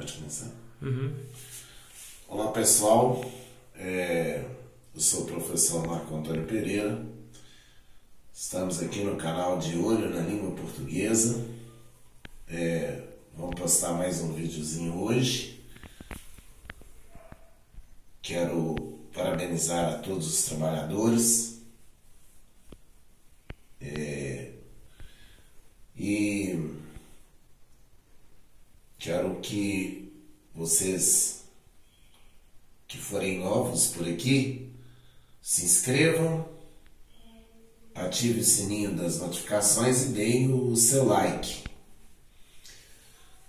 Pode começar. Uhum. Olá pessoal, É, eu sou o professor Marco Antônio Pereira. Estamos aqui no canal de Olho na Língua Portuguesa. É, vamos postar mais um videozinho hoje. Quero parabenizar a todos os trabalhadores. É, e quero que vocês que forem novos por aqui se inscrevam, ative o sininho das notificações e deem o seu like.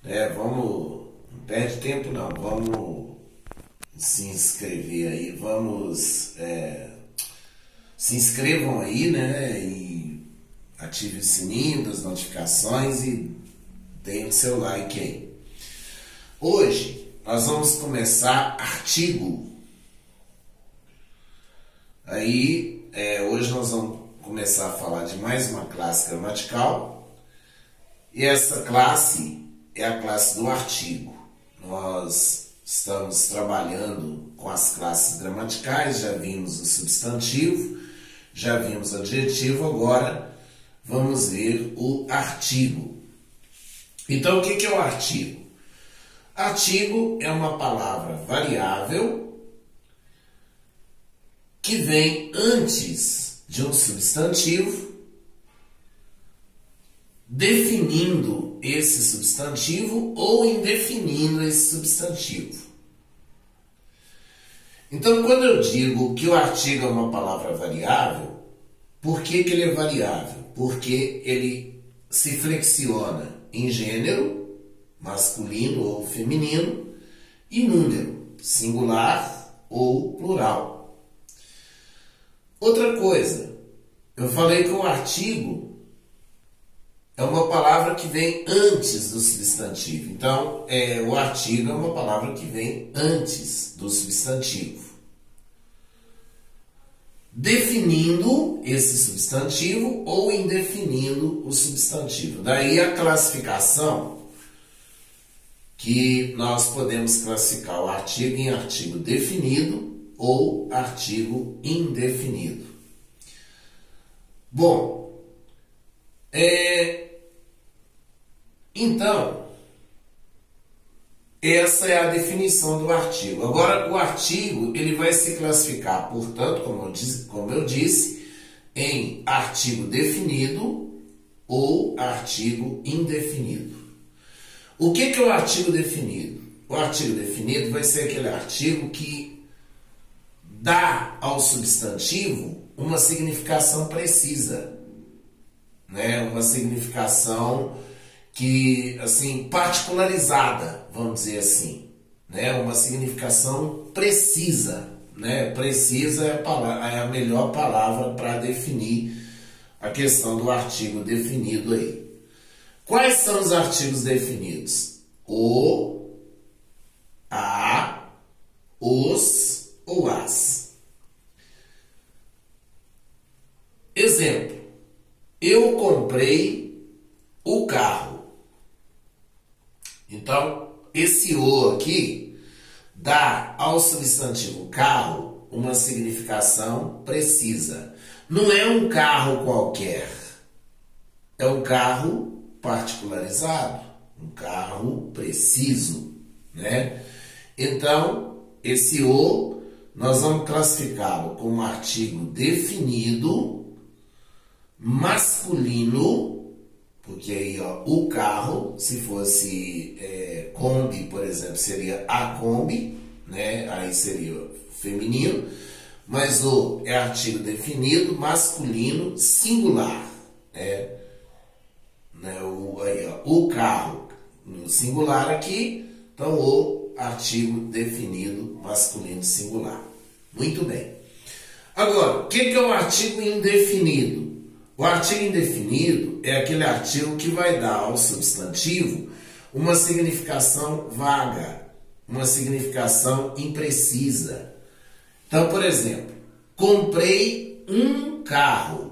É, vamos, não perde tempo não, vamos se inscrever aí, vamos é, se inscrevam aí, né? E ative o sininho das notificações e deem o seu like aí. Hoje nós vamos começar artigo. Aí é, hoje nós vamos começar a falar de mais uma classe gramatical. E essa classe é a classe do artigo. Nós estamos trabalhando com as classes gramaticais, já vimos o substantivo, já vimos o adjetivo, agora vamos ver o artigo. Então, o que é o artigo? Artigo é uma palavra variável que vem antes de um substantivo, definindo esse substantivo ou indefinindo esse substantivo. Então, quando eu digo que o artigo é uma palavra variável, por que, que ele é variável? Porque ele se flexiona em gênero, masculino ou feminino, e número, singular ou plural. Outra coisa, eu falei que o artigo é uma palavra que vem antes do substantivo. Então, é, o artigo é uma palavra que vem antes do substantivo. Definindo esse substantivo ou indefinindo o substantivo. Daí a classificação que nós podemos classificar o artigo em artigo definido ou artigo indefinido. Bom, é, então, essa é a definição do artigo. Agora, o artigo ele vai se classificar, portanto, como eu disse, como eu disse em artigo definido ou artigo indefinido. O que, que é o artigo definido? O artigo definido vai ser aquele artigo que dá ao substantivo uma significação precisa, né? Uma significação que assim particularizada, vamos dizer assim, né? Uma significação precisa, né? Precisa é a, palavra, é a melhor palavra para definir a questão do artigo definido aí. Quais são os artigos definidos? O, a, os ou as. Exemplo: Eu comprei o carro. Então, esse o aqui dá ao substantivo carro uma significação precisa. Não é um carro qualquer. É um carro particularizado, um carro preciso, né? Então, esse o nós vamos classificá-lo como artigo definido, masculino, porque aí ó, o carro, se fosse é, Kombi, por exemplo, seria a Kombi, né? Aí seria feminino, mas o é artigo definido, masculino, singular, né? Né? O, aí, ó, o carro no singular aqui, então o artigo definido masculino singular. Muito bem. Agora, o que, que é o artigo indefinido? O artigo indefinido é aquele artigo que vai dar ao substantivo uma significação vaga, uma significação imprecisa. Então, por exemplo, comprei um carro.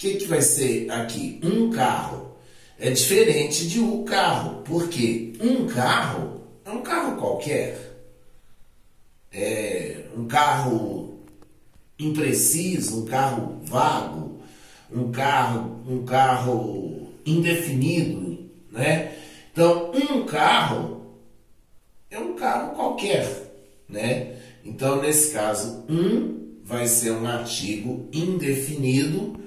O que, que vai ser aqui? Um carro. É diferente de um carro, porque um carro é um carro qualquer. É um carro impreciso, um carro vago, um carro, um carro indefinido, né? Então, um carro é um carro qualquer, né? Então, nesse caso, um vai ser um artigo indefinido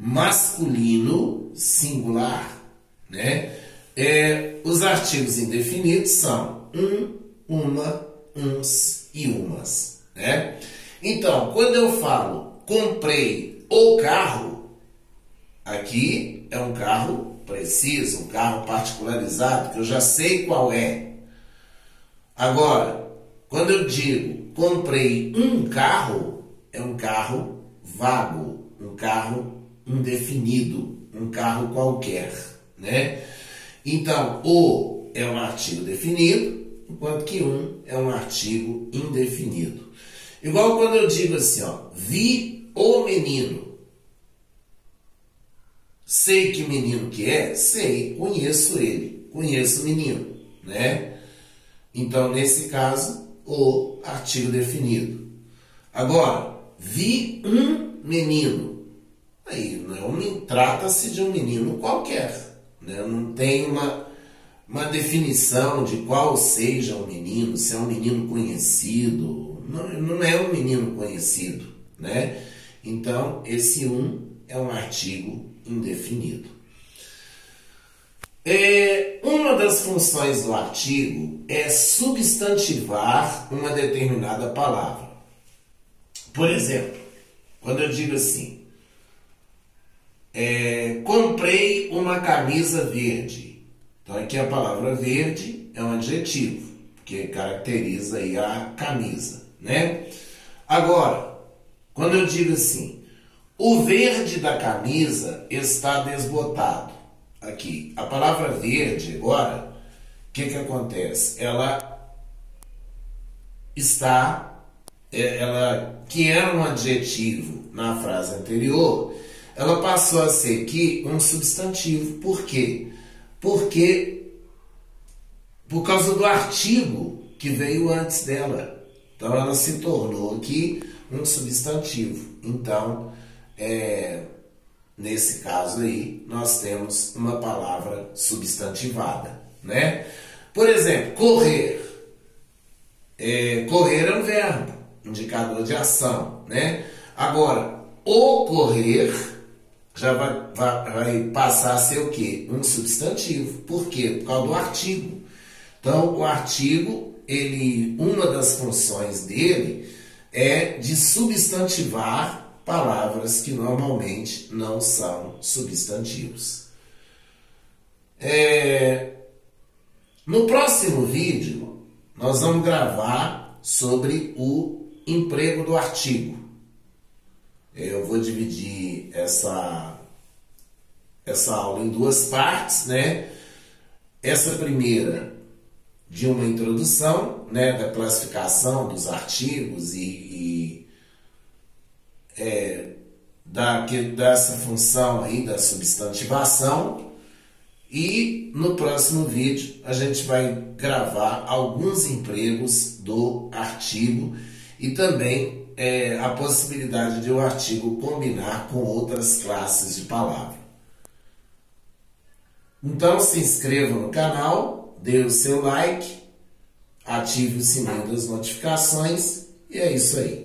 masculino singular, né? É, os artigos indefinidos são um, uma, uns e umas, né? Então, quando eu falo comprei o carro, aqui é um carro preciso, um carro particularizado, que eu já sei qual é. Agora, quando eu digo comprei um carro, é um carro vago, um carro indefinido, um carro qualquer, né? Então, o é um artigo definido, enquanto que um é um artigo indefinido. Igual quando eu digo assim, ó, vi o menino. Sei que menino que é? Sei, conheço ele, conheço o menino, né? Então, nesse caso, o artigo definido. Agora, vi um menino. Aí, não é trata-se de um menino qualquer, né? Não tem uma uma definição de qual seja o menino, se é um menino conhecido, não, não é um menino conhecido, né? Então, esse um é um artigo indefinido. É, uma das funções do artigo é substantivar uma determinada palavra. Por exemplo, quando eu digo assim, é, comprei uma camisa verde. Então aqui a palavra verde é um adjetivo, que caracteriza aí a camisa, né? Agora, quando eu digo assim, o verde da camisa está desbotado. Aqui, a palavra verde agora, o que que acontece? Ela está, é, ela que era um adjetivo na frase anterior, ela passou a ser aqui um substantivo. Por quê? porque por causa do artigo que veio antes dela. Então ela se tornou aqui um substantivo. Então, é, nesse caso aí, nós temos uma palavra substantivada, né? Por exemplo, correr. É, correr é um verbo, indicador de ação, né? Agora, ocorrer já vai, vai, passar a ser o quê? Um substantivo. Por quê? Por causa do artigo. Então, o artigo, ele, uma das funções dele é de substantivar palavras que normalmente não são substantivos. É... No próximo vídeo, nós vamos gravar sobre o emprego do artigo. Eu vou dividir essa, essa aula em duas partes, né? Essa primeira de uma introdução, né, da classificação dos artigos e, e é, da, que, dessa função aí da substantivação. E no próximo vídeo a gente vai gravar alguns empregos do artigo e também é, a possibilidade de o um artigo combinar com outras classes de palavra. Então se inscreva no canal, dê o seu like, ative o sininho das notificações e é isso aí.